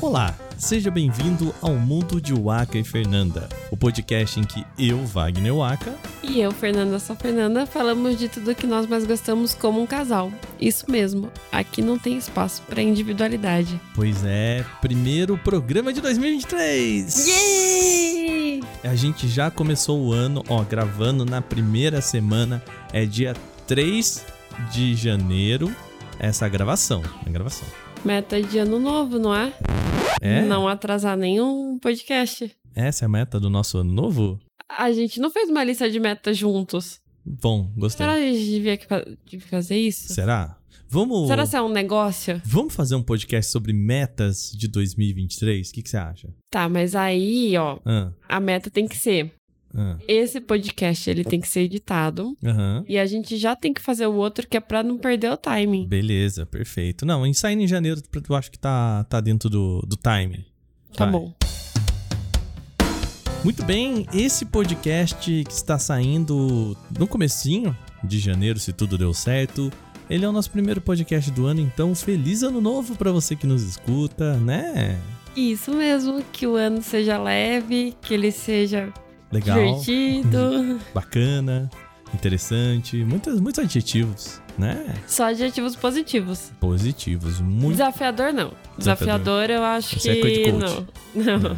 Olá, seja bem-vindo ao Mundo de Waka e Fernanda, o podcast em que eu, Wagner Waka, E eu, Fernanda Só Fernanda, falamos de tudo que nós mais gostamos como um casal. Isso mesmo, aqui não tem espaço para individualidade. pois é, primeiro programa de 2023! Yay! A gente já começou o ano, ó, gravando na primeira semana, é dia 3 de janeiro, essa gravação, a gravação. Meta de ano novo, não é? É? Não atrasar nenhum podcast. Essa é a meta do nosso ano novo? A gente não fez uma lista de metas juntos. Bom, gostei. Será que a gente devia que fa- devia fazer isso? Será? Vamos. Será que é um negócio? Vamos fazer um podcast sobre metas de 2023? O que, que você acha? Tá, mas aí, ó, Ah, a meta tem que ser. Ah, Esse podcast, ele tem que ser editado. aham. E a gente já tem que fazer o outro que é pra não perder o timing. Beleza, perfeito. Não, em saindo em janeiro, eu acho que tá, tá dentro do, do time. Tá Vai. bom. Muito bem, esse podcast que está saindo no comecinho de janeiro, se tudo deu certo, ele é o nosso primeiro podcast do ano, então feliz ano novo pra você que nos escuta, né? Isso mesmo, que o ano seja leve, que ele seja Legal, divertido. bacana, interessante, muitos, muitos adjetivos, né? Só adjetivos positivos. Positivos, muito Desafiador, não. Desafiador. Desafiador, eu acho Esse é que coach não. Não.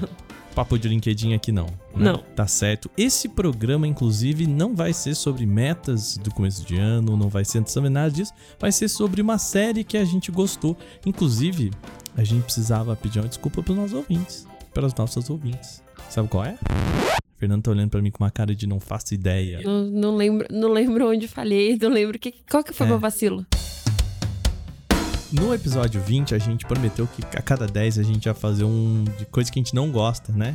papo de LinkedIn aqui não. né? Não. Tá certo. Esse programa, inclusive, não vai ser sobre metas do começo de ano, não vai ser sobre nada disso. Vai ser sobre uma série que a gente gostou. Inclusive, a gente precisava pedir uma desculpa pros nossos ouvintes. Pelas nossas ouvintes. Sabe qual é? Fernando tá olhando pra mim com uma cara de não faço ideia. Não, não lembro, não lembro onde falhei, não lembro que, qual que foi É. meu vacilo. No episódio 20, a gente prometeu que a cada 10 a gente ia fazer um de coisa que a gente não gosta, né?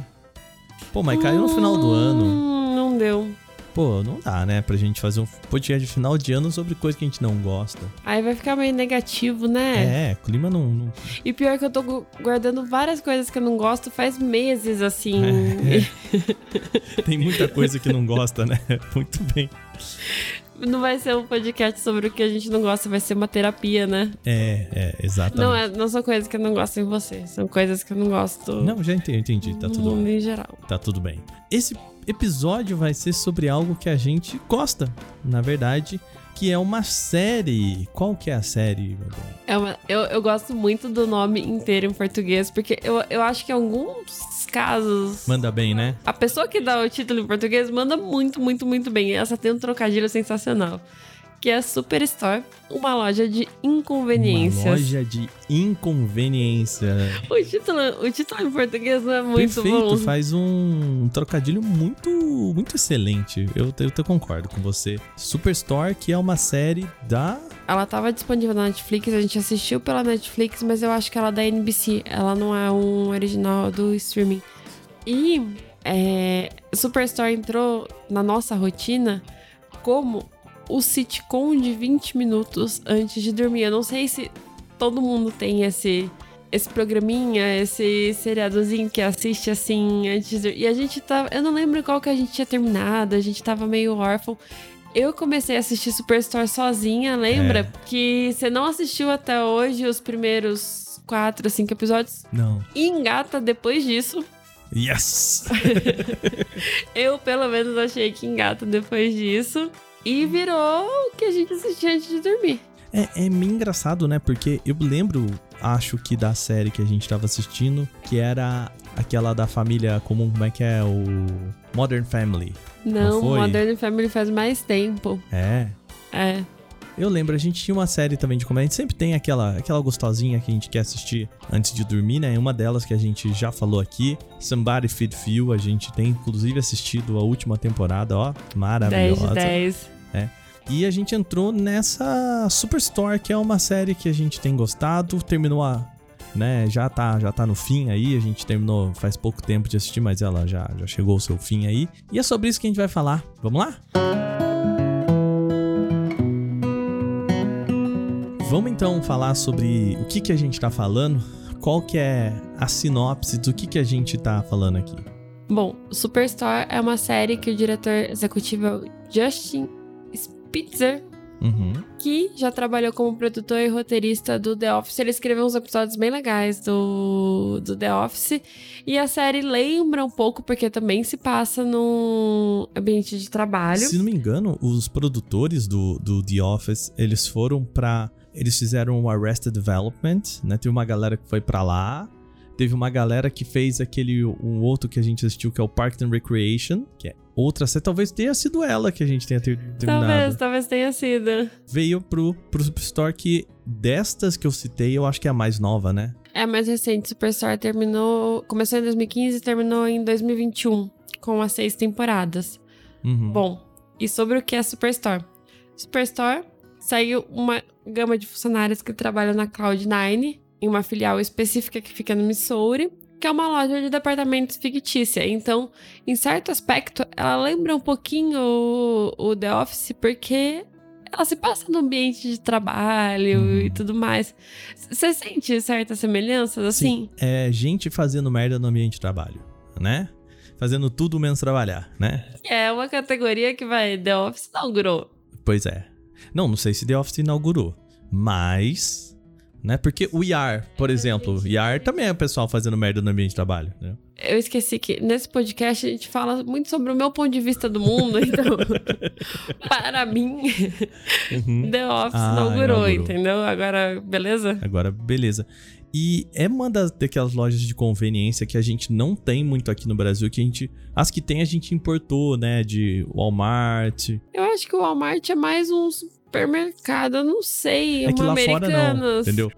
Pô, mas caiu no final do ano. Hum, Não deu. Pô, não dá, né? Pra gente fazer um podcast de final de ano sobre coisa que a gente não gosta. Aí vai ficar meio negativo, né? É, clima não. não- E pior que eu tô gu- guardando várias coisas que eu não gosto faz meses, assim. É. Tem muita coisa que não gosta, né? Muito bem. Não vai ser um podcast sobre o que a gente não gosta, vai ser uma terapia, né? É, é, exatamente. Não, é, não são coisas que eu não gosto em você, são coisas que eu não gosto Não, já entendi, entendi. Tá no tudo, mundo em geral. tá tudo bem. Esse episódio vai ser sobre algo que a gente gosta, na verdade, que é uma série. Qual que é a série, meu bem? É uma, eu, eu gosto muito do nome inteiro em português, porque eu, eu acho que em alguns casos. Manda bem, né? A pessoa que dá o título em português manda muito, muito, muito bem. Essa tem um trocadilho sensacional. Que é Superstore, uma loja de inconveniências. Uma loja de inconveniência. O, título, o título em português não é muito Perfeito, bom. faz um trocadilho muito, muito excelente. Eu, eu, eu concordo com você. Superstore, que é uma série da. Ela tava disponível na Netflix, a gente assistiu pela Netflix, mas eu acho que ela é da NBC. Ela não é um original do streaming. E é, Superstore entrou na nossa rotina como o sitcom de 20 minutos antes de dormir. Eu não sei se todo mundo tem esse esse programinha, esse seriadozinho que assiste assim antes de dormir. E a gente tava. Eu não lembro qual que a gente tinha terminado, a gente tava meio órfão. Eu comecei a assistir Superstore sozinha, lembra? É. Que você não assistiu até hoje os primeiros quatro, cinco episódios. Não. E engata depois disso. Yes! Eu, pelo menos, achei que engata depois disso. E virou o que a gente assistia antes de dormir. É, é meio engraçado, né? Porque eu lembro, acho que da série que a gente tava assistindo, que era aquela da família comum, como é que é? O Modern Family. Não Não? Modern Family faz mais tempo. É. É. Eu lembro, a gente tinha uma série também de comédia. A gente sempre tem aquela, aquela gostosinha que a gente quer assistir antes de dormir, né? Uma delas que a gente já falou aqui, Somebody Feed Phil. A gente tem inclusive assistido a última temporada, ó, 10 maravilhosa. de 10. E a gente entrou nessa Superstore, que é uma série que a gente tem gostado. Terminou a. Né, já tá, já tá no fim aí. A gente terminou faz pouco tempo de assistir, mas ela já, já chegou ao seu fim aí. E é sobre isso que a gente vai falar. Vamos lá? Vamos então falar sobre o que, que a gente tá falando. Qual que é a sinopse do que, que a gente tá falando aqui? Bom, Superstore é uma série que o diretor executivo é Justin Spitzer. Uhum. que já trabalhou como produtor e roteirista do The Office. Ele escreveu uns episódios bem legais do, do The Office. E a série lembra um pouco, porque também se passa num ambiente de trabalho. Se não me engano, os produtores do, do The Office, eles foram pra. Eles fizeram o Arrested Development, né? Teve uma galera que foi pra lá. Teve uma galera que fez aquele um outro que a gente assistiu, que é o Park and Recreation, que é outra série. Talvez tenha sido ela que a gente tenha ter, terminado. Talvez, talvez tenha sido. Veio pro, pro Superstore que destas que eu citei, eu acho que é a mais nova, né? É a mais recente. Superstore terminou. Começou em 2015 e terminou em 2021, com as seis temporadas. Uhum. Bom, e sobre o que é Superstore? Superstore saiu uma gama de funcionários que trabalham na Cloud9, em uma filial específica que fica no Missouri, que é uma loja de departamentos fictícia. Então, em certo aspecto, ela lembra um pouquinho o, o The Office, porque ela se passa no ambiente de trabalho Uhum. e tudo mais. Você sente certas semelhanças assim? É gente fazendo merda no ambiente de trabalho, né? Fazendo tudo menos trabalhar, né? É uma categoria que vai The Office inaugurou. Pois é. Não, não sei se The Office inaugurou, mas. Né? Porque o IAR, por exemplo, o IAR também é o pessoal fazendo merda no ambiente de trabalho, né? Eu esqueci que nesse podcast a gente fala muito sobre o meu ponto de vista do mundo, então, para mim, The Office Ah, inaugurou, inaugurou. entendeu? Agora, beleza? Agora, beleza. E é uma das, daquelas lojas de conveniência que a gente não tem muito aqui no Brasil, que a gente. As que tem a gente importou, né? De Walmart. Eu acho que o Walmart é mais um supermercado, eu não sei, É que lá fora não, Americanas. entendeu?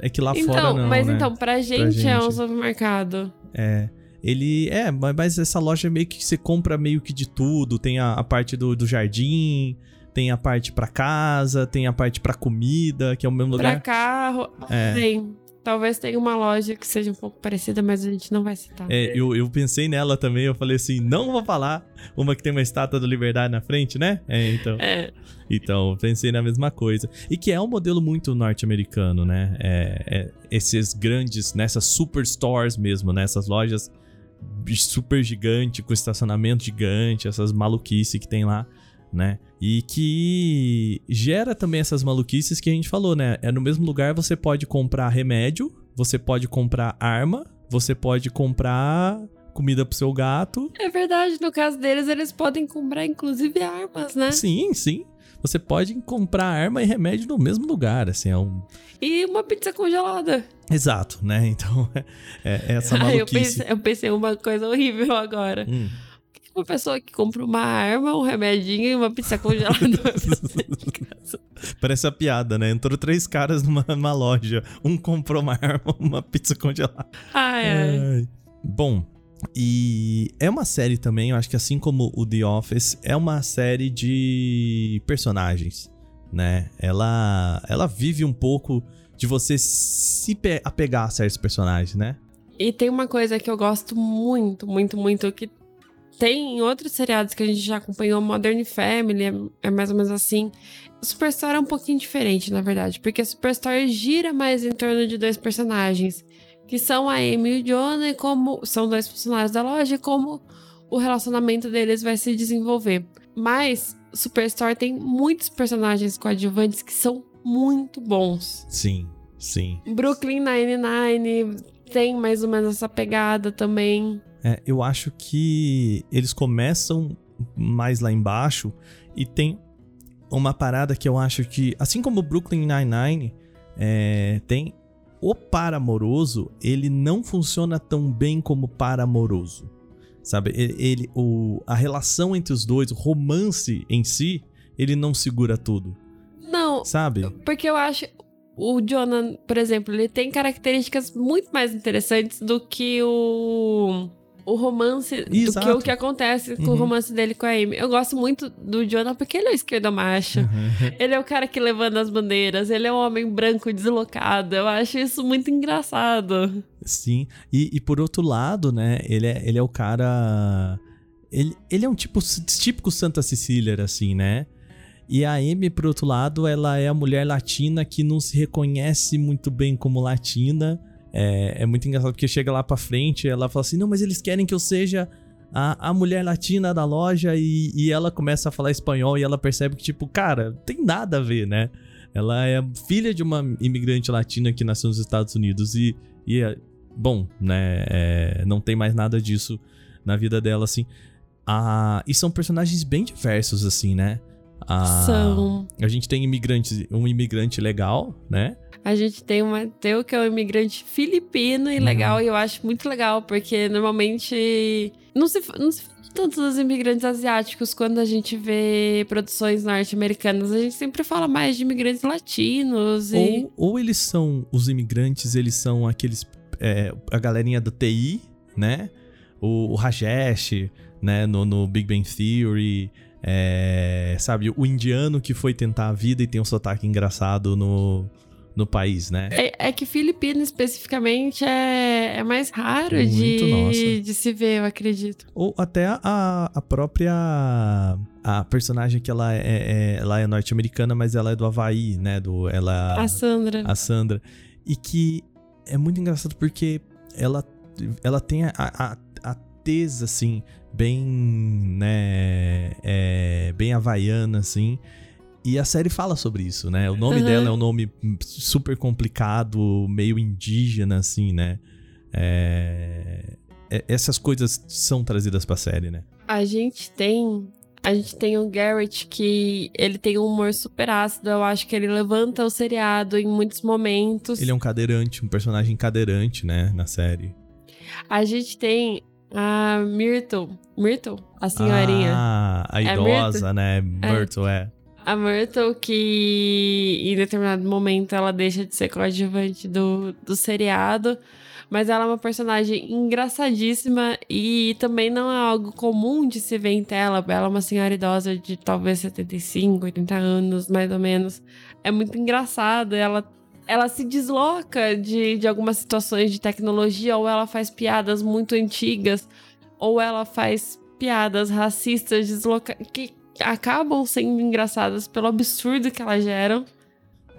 É que lá Então, fora não. mas né? então, pra gente, é um gente. supermercado. É. Ele. É, ma- mas essa loja meio que você compra meio que de tudo. Tem a, a parte do, do jardim, tem a parte pra casa, tem a parte pra comida, que é o mesmo Pra lugar. carro, É. tem. Talvez tenha uma loja que seja um pouco parecida, mas a gente não vai citar. É, eu, eu pensei nela também, eu falei assim, não vou falar. Uma que tem uma estátua da liberdade na frente, né? É, então. É. Então, pensei na mesma coisa. E que é um modelo muito norte-americano, né? É, é esses grandes, nessas superstores mesmo, nessas lojas super gigante, com estacionamento gigante, essas maluquices que tem lá, né? E que gera também essas maluquices que a gente falou, né? É no mesmo lugar você pode comprar remédio, você pode comprar arma, você pode comprar comida pro seu gato. É verdade, no caso deles, eles podem comprar inclusive armas, né? Sim, sim. Você pode comprar arma e remédio no mesmo lugar, assim, é um... E uma pizza congelada. Exato, né? Então, é, é essa Ai, eu maluquice. pensei, eu pensei uma coisa horrível agora. Hum. Uma pessoa que compra uma arma, um remedinho e uma pizza congelada. Parece a piada, né? Entrou três caras numa, numa loja. Um comprou uma arma, uma pizza congelada. Ai, ai. Ai. Bom, e é uma série também, eu acho que assim como o The Office, é uma série de personagens, né? Ela, ela vive um pouco de você se pe- apegar a certos personagens, né? E tem uma coisa que eu gosto muito, muito, muito, que tem em outros seriados que a gente já acompanhou, Modern Family, é, é mais ou menos assim. Superstore é um pouquinho diferente, na verdade, porque a Superstore gira mais em torno de dois personagens, que são a Amy e o Jonah, e como são dois funcionários da loja, e como o relacionamento deles vai se desenvolver. Mas Superstore tem muitos personagens coadjuvantes que são muito bons. Sim, sim. Brooklyn Nine-Nine tem mais ou menos essa pegada também. É, eu acho que eles começam mais lá embaixo e tem uma parada que eu acho que, assim como o Brooklyn Nine-Nine, é, tem o par amoroso, ele não funciona tão bem como par amoroso. Sabe? Ele, ele- o, a relação entre os dois, o romance em si, ele não segura tudo. Não, Sabe? porque eu acho. O Jonah, por exemplo, ele tem características muito mais interessantes do que o. O romance. Do que Exato. o que acontece com o Uhum. romance dele com a Amy. Eu gosto muito do Jonah porque ele é o esquerdo macho. Ele é o cara que levanta as bandeiras. Ele é um homem branco deslocado. Eu acho isso muito engraçado. Sim, e, e por outro lado, né, ele é, ele é o cara. Ele, ele é um tipo típico Santa Cecília, assim, né? E a Amy, por outro lado, ela é a mulher latina que não se reconhece muito bem como latina. É, é muito engraçado porque chega lá pra frente ela fala assim: Não, mas eles querem que eu seja a, a mulher latina da loja e, e ela começa a falar espanhol e ela percebe que, tipo, cara, tem nada a ver, né? Ela é filha de uma imigrante latina que nasceu nos Estados Unidos e, e é, bom, né? É, não tem mais nada disso na vida dela, assim. Ah, e são personagens bem diversos, assim, né? Ah, São. A gente tem imigrantes, um imigrante legal, né? A gente tem o Mateu, que é um imigrante filipino e Uhum. legal, e eu acho muito legal, porque normalmente não se, não se fala tanto dos imigrantes asiáticos quando a gente vê produções norte-americanas. A gente sempre fala mais de imigrantes latinos e. Ou, ou eles são os imigrantes, eles são aqueles. é, a galerinha do TI, né? O, o Rajesh, né? No, no Big Bang Theory. é, sabe, o indiano que foi tentar a vida e tem um sotaque engraçado no, no país, né? É, é que filipino especificamente é, é mais raro Muito, nossa. de, de se ver, eu acredito. Ou até a, a própria. A personagem que ela é, é- ela é norte-americana, mas ela é do Havaí, né? Do, ela, A Sandra. a Sandra. E que é muito engraçado porque ela, ela tem a, a, a tez, assim, bem, né, é, bem havaiana, assim. E a série fala sobre isso, né? O nome Uhum. dela é um nome super complicado, meio indígena, assim, né? É, é- essas coisas são trazidas pra série, né? A gente tem. A gente tem o Garrett que ele tem um humor super ácido. Eu acho que ele levanta o seriado em muitos momentos. Ele é um cadeirante, um personagem cadeirante, né? Na série. A gente tem a Myrtle. Myrtle? A senhorinha. Ah, a É idosa, né? Myrtle, é. A Myrtle que em determinado momento ela deixa de ser coadjuvante do, do seriado. Mas ela é uma personagem engraçadíssima e também não é algo comum de se ver em tela. Ela é uma senhora idosa de talvez 75, 80 anos, mais ou menos. É muito engraçado. Ela, ela se desloca de, de algumas situações de tecnologia, ou ela faz piadas muito antigas, ou ela faz piadas racistas desloca que acabam sendo engraçadas pelo absurdo que elas geram.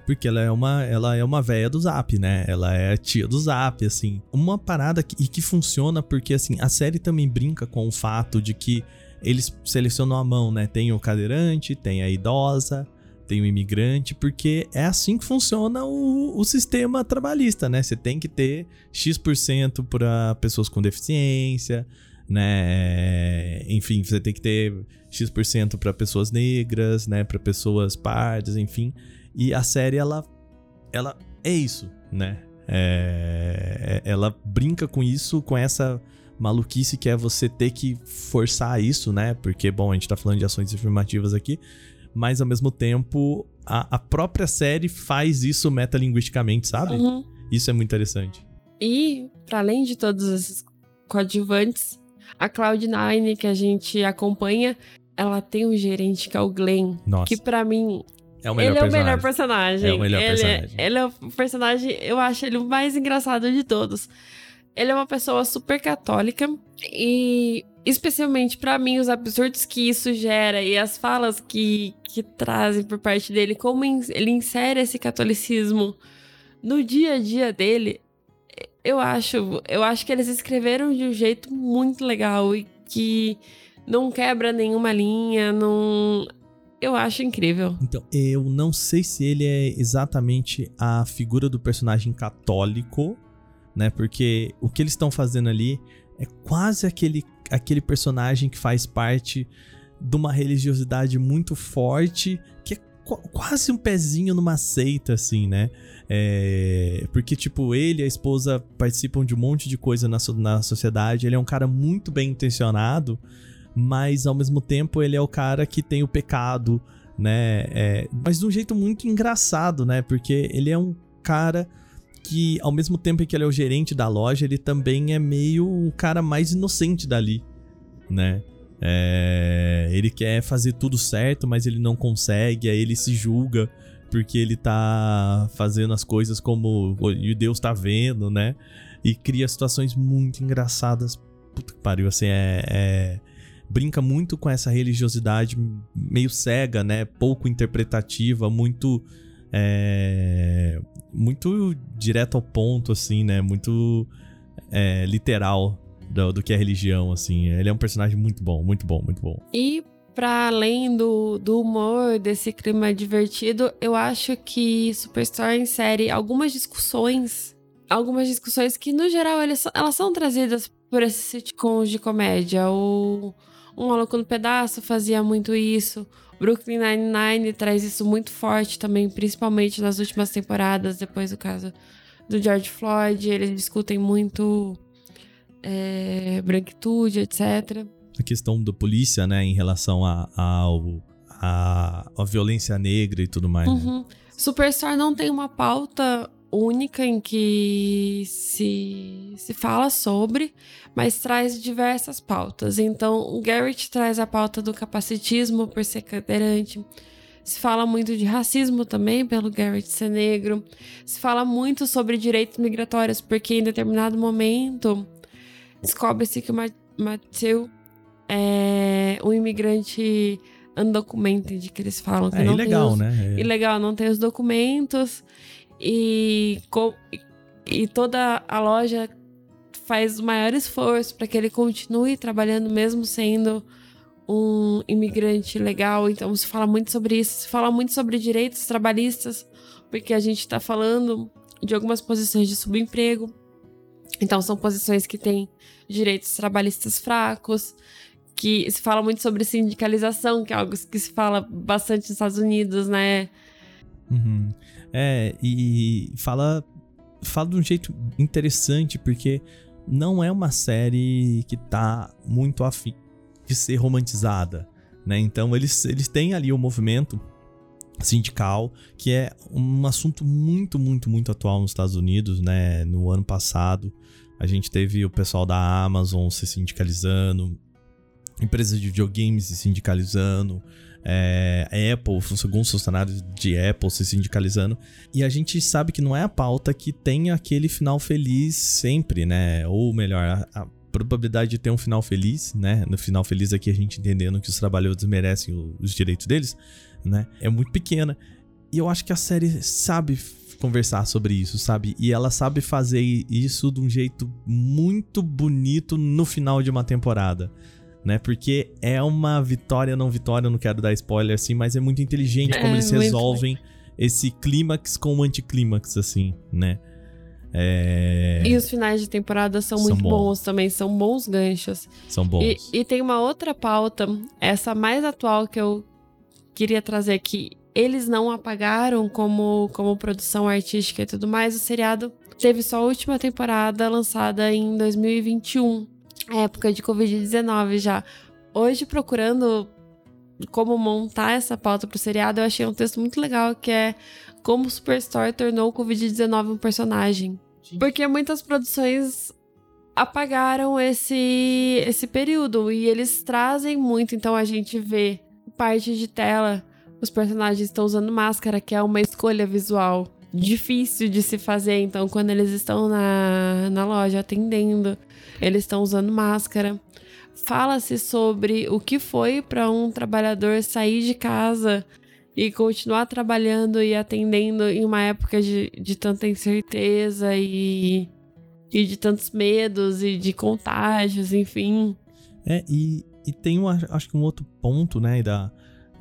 Porque ela é uma, ela é uma véia do Zap, né? Ela é tia do Zap, assim. Uma parada que, e que funciona porque, assim, a série também brinca com o fato de que eles selecionam a mão, né? Tem o cadeirante, tem a idosa, tem o imigrante, porque é assim que funciona o, o sistema trabalhista, né? Você tem que ter X% para pessoas com deficiência, né? Enfim, você tem que ter X% para pessoas negras, né? Para pessoas pardas, enfim. E a série, ela, ela é isso, né? É, ela brinca com isso, com essa maluquice que é você ter que forçar isso, né? Porque, bom, a gente tá falando de ações afirmativas aqui, mas ao mesmo tempo a, a própria série faz isso metalinguisticamente, sabe? Uhum. Isso é muito interessante. E, para além de todos esses coadjuvantes, a Cloud9 que a gente acompanha, ela tem um gerente que é o Glenn, Nossa, que para mim é o ele é o melhor personagem. É o melhor ele, personagem. Ele é o personagem, eu acho ele o mais engraçado de todos. Ele é uma pessoa super católica e especialmente pra mim os absurdos que isso gera e as falas que, que trazem por parte dele, como ele insere esse catolicismo no dia a dia dele, eu acho, eu acho que eles escreveram de um jeito muito legal e que não quebra nenhuma linha, não eu acho incrível. Então, eu não sei se ele é exatamente a figura do personagem católico, né? Porque o que eles estão fazendo ali é quase aquele, aquele personagem que faz parte de uma religiosidade muito forte, que é qu- quase um pezinho numa seita, assim, né? É, porque, tipo, ele e a esposa participam de um monte de coisa na, na sociedade. Ele é um cara muito bem intencionado, mas ao mesmo tempo ele é o cara que tem o pecado, né? É, mas de um jeito muito engraçado, né? Porque ele é um cara que, ao mesmo tempo em que ele é o gerente da loja, ele também é meio o cara mais inocente dali, né? É, ele quer fazer tudo certo, mas ele não consegue, aí ele se julga porque ele tá fazendo as coisas como o Deus tá vendo, né? E cria situações muito engraçadas. Puta que pariu, assim, é- é brinca muito com essa religiosidade meio cega, né? Pouco interpretativa, muito. é, muito direto ao ponto, assim, né? Muito é, literal, do, do que é religião, assim. Ele é um personagem muito bom, muito bom, muito bom. E para além do, do humor, desse clima divertido, eu acho que Superstore insere algumas discussões, algumas discussões que, no geral, elas, elas são trazidas por esses sitcoms de comédia. O Um Maluco no Pedaço fazia muito isso. Brooklyn Nine-Nine traz isso muito forte também, principalmente nas últimas temporadas, depois do caso do George Floyd. Eles discutem muito é, branquitude, etc. A questão da polícia, né, em relação a, a, ao, a, a violência negra e tudo mais. Né? Uhum. Né? Não tem uma pauta única em que se, se fala sobre, mas traz diversas pautas. Então, o Garrett traz a pauta do capacitismo por ser cadeirante. Se fala muito de racismo também, pelo Garrett ser negro. Se fala muito sobre direitos migratórios, porque em determinado momento descobre-se que o Matthew é um imigrante undocumented, que eles falam. Que é não ilegal, os, né? É. Ilegal, não tem os documentos. E, e toda a loja faz o maior esforço para que ele continue trabalhando, mesmo sendo um imigrante legal. Então se fala muito sobre isso, se fala muito sobre direitos trabalhistas, porque a gente está falando de algumas posições de subemprego. Então são posições que têm direitos trabalhistas fracos, que se fala muito sobre sindicalização, que é algo que se fala bastante nos Estados Unidos, né? Uhum. É, e fala, fala de um jeito interessante, porque não é uma série que tá muito afim de ser romantizada, né? Então eles, eles têm ali o movimento sindical, que é um assunto muito, muito, muito atual nos Estados Unidos, né? No ano passado, a gente teve o pessoal da Amazon se sindicalizando, empresas de videogames se sindicalizando, é, a Apple, alguns funcionários de Apple se sindicalizando. E a gente sabe que não é a pauta que tem aquele final feliz sempre, né? Ou melhor, a, a probabilidade de ter um final feliz, né? No final feliz aqui a gente entendendo que os trabalhadores merecem os direitos deles, né? É muito pequena. E eu acho que a série sabe conversar sobre isso, sabe? E ela sabe fazer isso de um jeito muito bonito no final de uma temporada né? Porque é uma vitória, não vitória, eu não quero dar spoiler assim, mas é muito inteligente como é, eles resolvem esse clímax com o anticlímax, assim, né? É... E os finais de temporada são, são muito bons. bons. também, são bons ganchos. São bons. E, e, tem uma outra pauta, essa mais atual que eu queria trazer aqui. Eles não apagaram como, como produção artística e tudo mais. O seriado teve sua última temporada lançada em 2021 época de Covid-19 já. Hoje, procurando como montar essa pauta pro seriado, eu achei um texto muito legal que é como o Superstore tornou o Covid-19 um personagem. Porque muitas produções apagaram esse, esse período e eles trazem muito. Então a gente vê parte de tela, os personagens estão usando máscara, que é uma escolha visual difícil de se fazer. Então, quando eles estão na, na loja atendendo, eles estão usando máscara. Fala-se sobre o que foi para um trabalhador sair de casa e continuar trabalhando e atendendo em uma época de, de tanta incerteza e, e de tantos medos e de contágios, enfim. É, e, e tem um, acho que um outro ponto, né, da,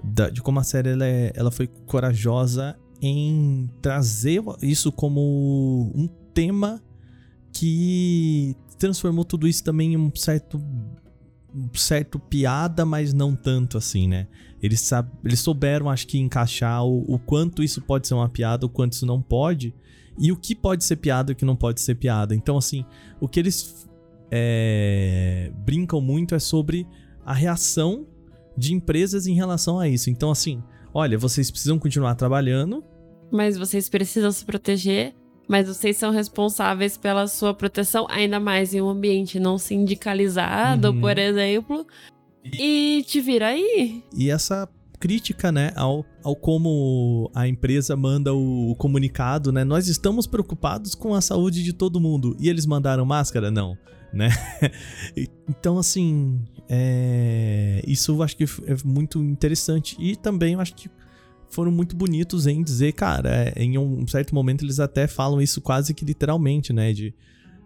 da, de como a série ela, é, ela foi corajosa em trazer isso como um tema que transformou tudo isso também em um certo um certo piada, mas não tanto assim, né? Eles, sab eles souberam, acho que, encaixar o, o, quanto isso pode ser uma piada, o quanto isso não pode, e o que pode ser piada e o que não pode ser piada. Então, assim, o que eles é, brincam muito é sobre a reação de empresas em relação a isso. Então, assim, olha, vocês precisam continuar trabalhando. Mas vocês precisam se proteger mas vocês são responsáveis pela sua proteção, ainda mais em um ambiente não sindicalizado, uhum. por exemplo. E te vira aí. E essa crítica, né, ao, ao como a empresa manda o, o, comunicado, né? Nós estamos preocupados com a saúde de todo mundo. E eles mandaram máscara? Não, né? então, assim, é, isso eu acho que é muito interessante. E também eu acho que foram muito bonitos em dizer, cara, é, em um certo momento eles até falam isso quase que literalmente, né? De,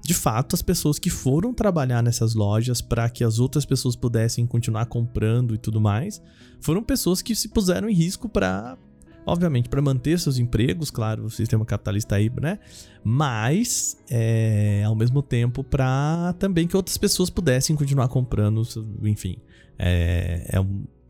de fato, as pessoas que foram trabalhar nessas lojas para que as outras pessoas pudessem continuar comprando e tudo mais, foram pessoas que se puseram em risco para obviamente, para manter seus empregos, claro, o sistema capitalista aí, né? Mas, é, ao mesmo tempo, para também que outras pessoas pudessem continuar comprando, enfim. É, é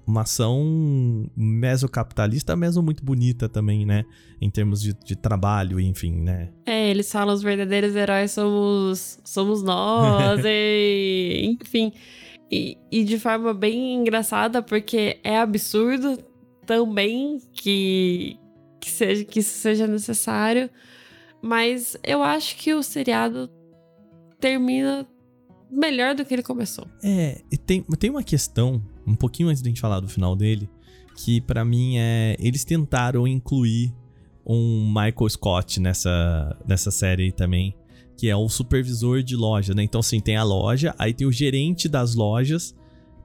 uma ação mesocapitalista, meso muito bonita também, né? Em termos de, de, trabalho, enfim, né? É, eles falam os verdadeiros heróis somos, somos nós, e, enfim. E, e de forma bem engraçada, porque é absurdo também que, que, seja, que isso seja necessário. Mas eu acho que o seriado termina melhor do que ele começou. É, tem, tem uma questão, um pouquinho antes de gente falar do final dele, que para mim é. Eles tentaram incluir um Michael Scott nessa, nessa série também, que é o supervisor de loja, né? Então, assim, tem a loja, aí tem o gerente das lojas,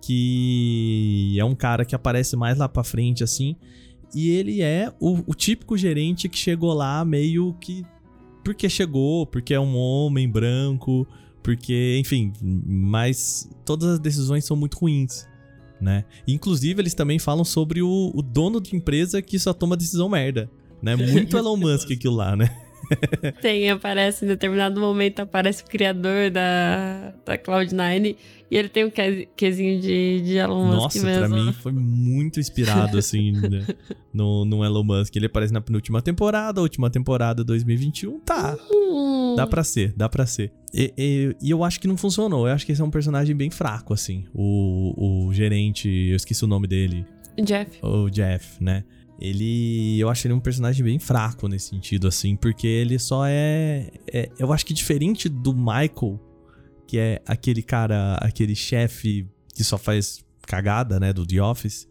que é um cara que aparece mais lá pra frente, assim. E ele é o, o típico gerente que chegou lá meio que. Porque chegou, porque é um homem branco, porque, enfim, mas todas as decisões são muito ruins, né? Inclusive, eles também falam sobre o, o dono de empresa que só toma decisão merda, né? Muito Elon Musk aquilo lá, né? Tem, aparece em determinado momento, aparece o criador da, da Cloud9 e ele tem um quesinho de, de Elon Musk Nossa, mesmo. pra mim foi muito inspirado, assim, né? no, no Elon Musk. Ele aparece na penúltima temporada, última temporada 2021, tá. Hum. Dá pra ser, dá pra ser. E, e, e, eu acho que não funcionou. Eu acho que esse é um personagem bem fraco, assim. O, o gerente, eu esqueci o nome dele. Jeff. O Jeff, né? Ele. Eu acho ele um personagem bem fraco nesse sentido, assim, porque ele só é, é. eu acho que diferente do Michael, que é aquele cara, aquele chefe que só faz cagada, né, do The Office.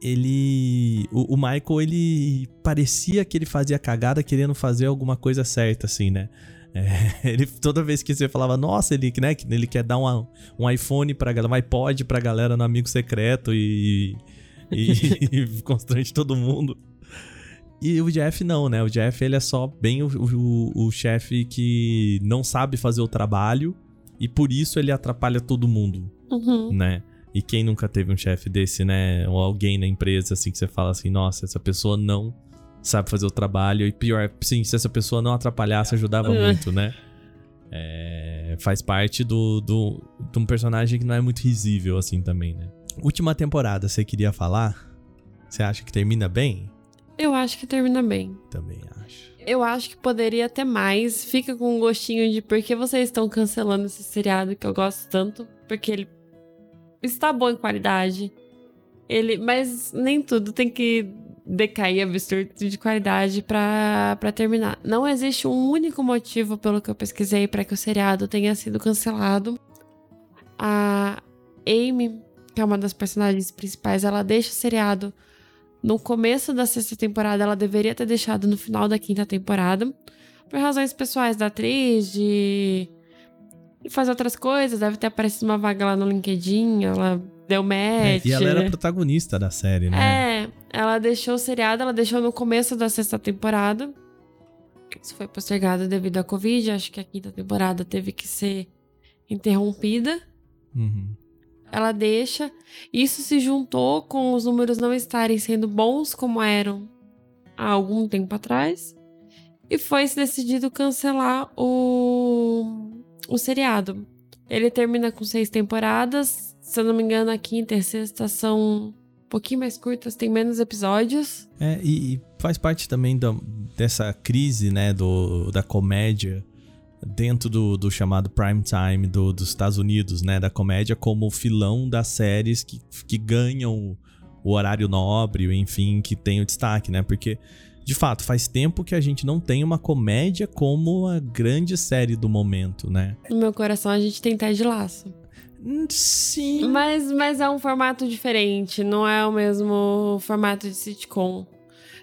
Ele. O, o, Michael, ele parecia que ele fazia cagada querendo fazer alguma coisa certa, assim, né? É, ele, toda vez que você falava, nossa, ele, né, ele quer dar um, um iPhone pra galera, um iPod pra galera no amigo secreto e e, e constrange todo mundo. E o Jeff não, né? O Jeff ele é só bem o, o, o chefe que não sabe fazer o trabalho e por isso ele atrapalha todo mundo, uhum. né? E quem nunca teve um chefe desse, né? Ou alguém na empresa assim que você fala assim, nossa, essa pessoa não sabe fazer o trabalho e pior, sim, se essa pessoa não atrapalhasse ajudava uhum. muito, né? É, faz parte do, do, de um personagem que não é muito risível assim também, né? Última temporada, você queria falar? Você acha que termina bem? Eu acho que termina bem. Também acho. Eu acho que poderia ter mais. Fica com um gostinho de por que vocês estão cancelando esse seriado que eu gosto tanto. Porque ele está bom em qualidade. Ele, mas nem tudo tem que decair absurdo de qualidade para terminar. Não existe um único motivo, pelo que eu pesquisei, para que o seriado tenha sido cancelado. A Amy que é uma das personagens principais, ela deixa o seriado no começo da sexta temporada, ela deveria ter deixado no final da quinta temporada. Por razões pessoais da atriz, de fazer outras coisas, deve ter aparecido uma vaga lá no LinkedIn, ela deu match. É, e ela era protagonista da série, né? É, ela deixou o seriado, ela deixou no começo da sexta temporada. Isso foi postergado devido à Covid, acho que a quinta temporada teve que ser interrompida. Uhum ela deixa. Isso se juntou com os números não estarem sendo bons como eram há algum tempo atrás. E foi decidido cancelar o, o seriado. Ele termina com seis temporadas. Se eu não me engano, a quinta e a sexta são um pouquinho mais curtas, tem menos episódios. É, e, e faz parte também dessa crise, né, do, da comédia dentro do, do chamado prime time do, dos Estados Unidos, né, da comédia como filão das séries que, que ganham o horário nobre, enfim, que tem o destaque, né? Porque de fato, faz tempo que a gente não tem uma comédia como a grande série do momento, né? No meu coração a gente tem Ted Laço. Hum, sim. Mas, mas é um formato diferente, não é o mesmo formato de sitcom.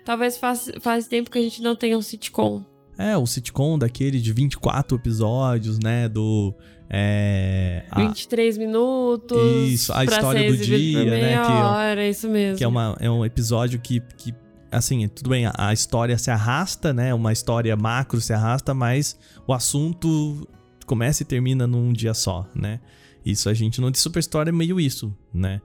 Talvez faz, faz tempo que a gente não tenha um sitcom. É, o sitcom daquele de 24 episódios, né? Do. É, a... 23 minutos. Isso, a história do dia, né? Que, hora, isso mesmo. Que é, uma, é um episódio que, que assim, tudo bem, a história se arrasta, né? Uma história macro se arrasta, mas o assunto começa e termina num dia só, né? Isso a gente não. De Superstore é meio isso, né?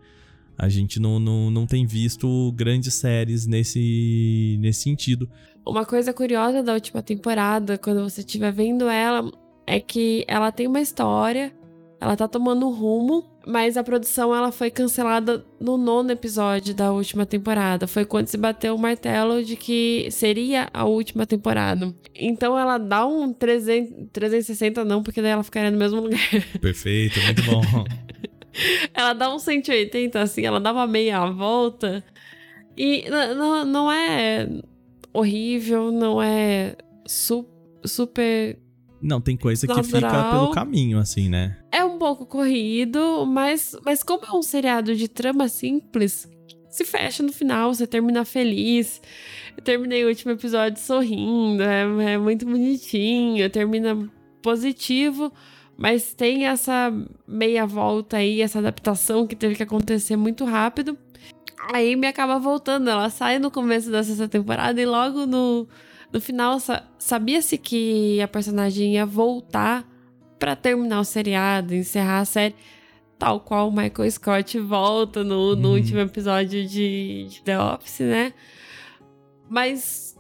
A gente não, não, não tem visto grandes séries nesse, nesse sentido. Uma coisa curiosa da última temporada, quando você estiver vendo ela, é que ela tem uma história, ela tá tomando rumo, mas a produção ela foi cancelada no nono episódio da última temporada. Foi quando se bateu o martelo de que seria a última temporada. Então ela dá um 300, 360 não, porque daí ela ficaria no mesmo lugar. Perfeito, muito bom. ela dá um 180 assim, ela dá uma meia volta. E não, não é horrível, não é su super não, tem coisa que fica pelo caminho, assim, né? É um pouco corrido, mas, mas como é um seriado de trama simples, se fecha no final, você termina feliz. Eu terminei o último episódio sorrindo, é, é muito bonitinho, termina positivo, mas tem essa meia volta aí, essa adaptação que teve que acontecer muito rápido. Aí me acaba voltando, ela sai no começo da sexta temporada e logo no no final, sabia-se que a personagem ia voltar para terminar o seriado, encerrar a série, tal qual o Michael Scott volta no, no uhum. último episódio de, de The Office, né? Mas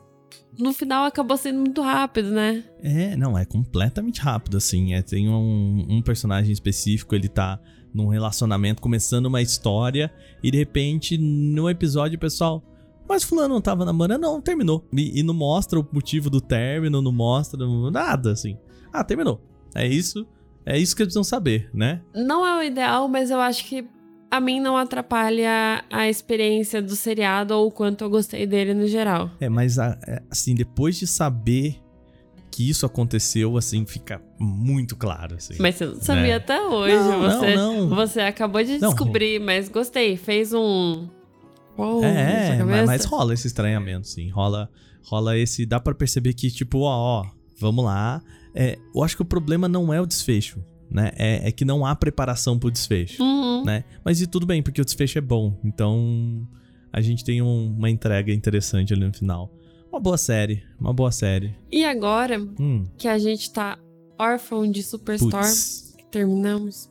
no final acabou sendo muito rápido, né? É, não, é completamente rápido, assim. É, tem um, um, personagem específico, ele tá num relacionamento, começando uma história, e de repente, no episódio, o pessoal. Mas fulano não tava namorando, não, terminou. E, e, não mostra o motivo do término, não mostra nada, assim. Ah, terminou. É isso, é isso que eles precisam saber, né? Não é o ideal, mas eu acho que a mim não atrapalha a experiência do seriado ou o quanto eu gostei dele no geral. É, mas é, assim, depois de saber que isso aconteceu, assim, fica muito claro, assim. Mas você não sabia né? até hoje. Não, você, não, não. você acabou de descobrir, mas gostei. Fez um Uou, é, mas, mas, rola esse estranhamento, sim. Rola, rola esse. Dá para perceber que, tipo, ó, ó vamos lá. É, eu acho que o problema não é o desfecho, né? É, é que não há preparação pro desfecho, uhum. né? Mas e tudo bem, porque o desfecho é bom. Então a gente tem um, uma entrega interessante ali no final. Uma boa série, uma boa série. E agora hum. que a gente tá órfão de Superstore, terminamos,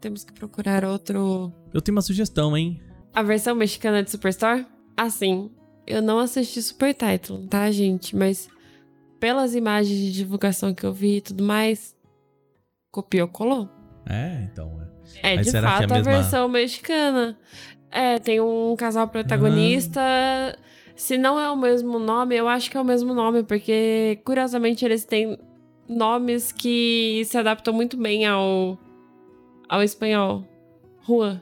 temos que procurar outro. Eu tenho uma sugestão, hein? a versão mexicana de Superstore? Assim, eu não assisti Super Title, tá, gente? Mas pelas imagens de divulgação que eu vi e tudo mais, copiou, colou. É, então. É, é de fato a, mesma... a, versão mexicana. É, tem um casal protagonista. Ah. Se não é o mesmo nome, eu acho que é o mesmo nome, porque curiosamente eles têm nomes que se adaptam muito bem ao, ao espanhol. Juan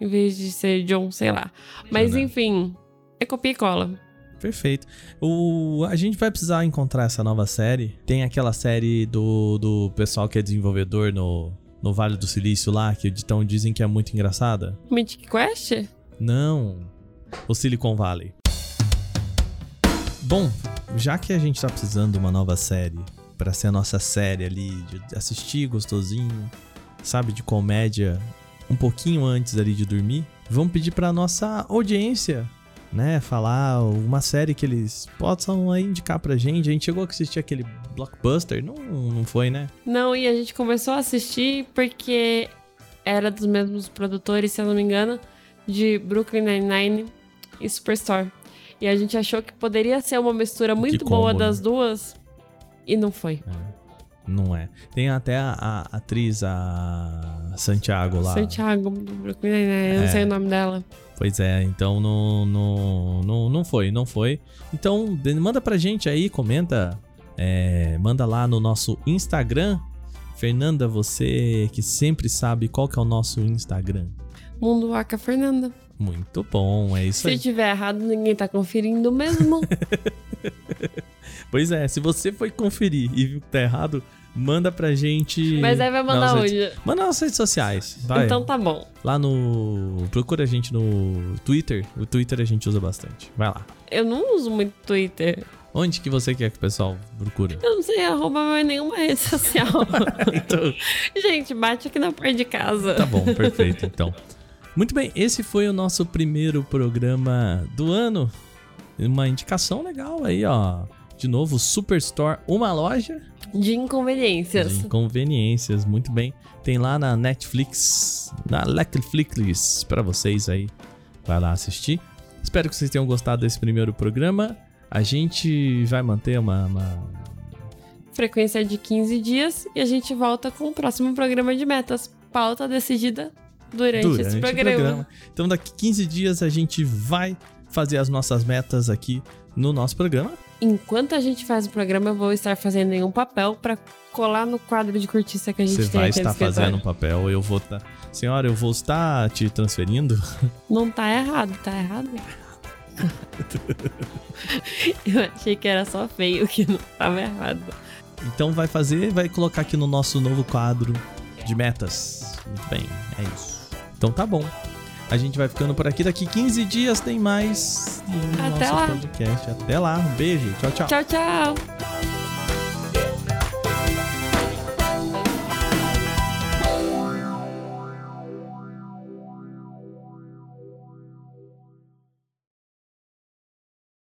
em vez de ser John, sei lá. Mas enfim, é copia e cola. Perfeito. O, a gente vai precisar encontrar essa nova série. Tem aquela série do, do pessoal que é desenvolvedor no, no Vale do Silício lá, que então dizem que é muito engraçada. Mythic Quest? Não. O Silicon Valley. Bom, já que a gente tá precisando de uma nova série para ser a nossa série ali de assistir gostosinho, sabe, de comédia um pouquinho antes ali de dormir, vamos pedir para nossa audiência, né, falar uma série que eles possam aí indicar pra gente. A gente chegou a assistir aquele blockbuster, não, não foi, né? Não, e a gente começou a assistir porque era dos mesmos produtores, se eu não me engano, de Brooklyn Nine-Nine e Superstore. E a gente achou que poderia ser uma mistura muito combo, boa das né? duas e não foi. É. Não é. Tem até a, a atriz, a Santiago lá. Santiago, né? eu não é. sei o nome dela. Pois é, então não, não, não, não foi, não foi. Então manda pra gente aí, comenta, é, manda lá no nosso Instagram. Fernanda, você que sempre sabe qual que é o nosso Instagram. Mundo Waka Fernanda. Muito bom, é isso se aí. Se tiver errado, ninguém tá conferindo mesmo. pois é, se você foi conferir e viu que tá errado, manda pra gente. Mas aí vai mandar onde? Redes... Manda nas redes sociais. Vai. Então tá bom. Lá no. Procura a gente no Twitter. O Twitter a gente usa bastante. Vai lá. Eu não uso muito Twitter. Onde que você quer que o pessoal procure? Eu não sei, arroba mais nenhuma rede social. então... Gente, bate aqui na porta de casa. Tá bom, perfeito, então. Muito bem, esse foi o nosso primeiro programa do ano. Uma indicação legal aí, ó De novo, Superstore, uma loja de inconveniências. De inconveniências, muito bem. Tem lá na Netflix, na Netflix para vocês aí. Vai lá assistir. Espero que vocês tenham gostado desse primeiro programa. A gente vai manter uma, uma... frequência de 15 dias e a gente volta com o próximo programa de metas. Pauta decidida durante, durante esse programa. programa. Então, daqui 15 dias a gente vai fazer as nossas metas aqui no nosso programa. Enquanto a gente faz o programa, eu vou estar fazendo em um papel para colar no quadro de cortiça que a gente Você tem vai estar fazendo um papel, eu vou estar. Tá... Senhora, eu vou estar te transferindo? Não tá errado, tá errado. eu achei que era só feio, que não tava errado. Então vai fazer, vai colocar aqui no nosso novo quadro de metas. Muito bem, é isso. Então tá bom. A gente vai ficando por aqui. Daqui 15 dias tem mais no Até nosso lá. podcast. Até lá. Um beijo. Tchau, tchau. Tchau, tchau.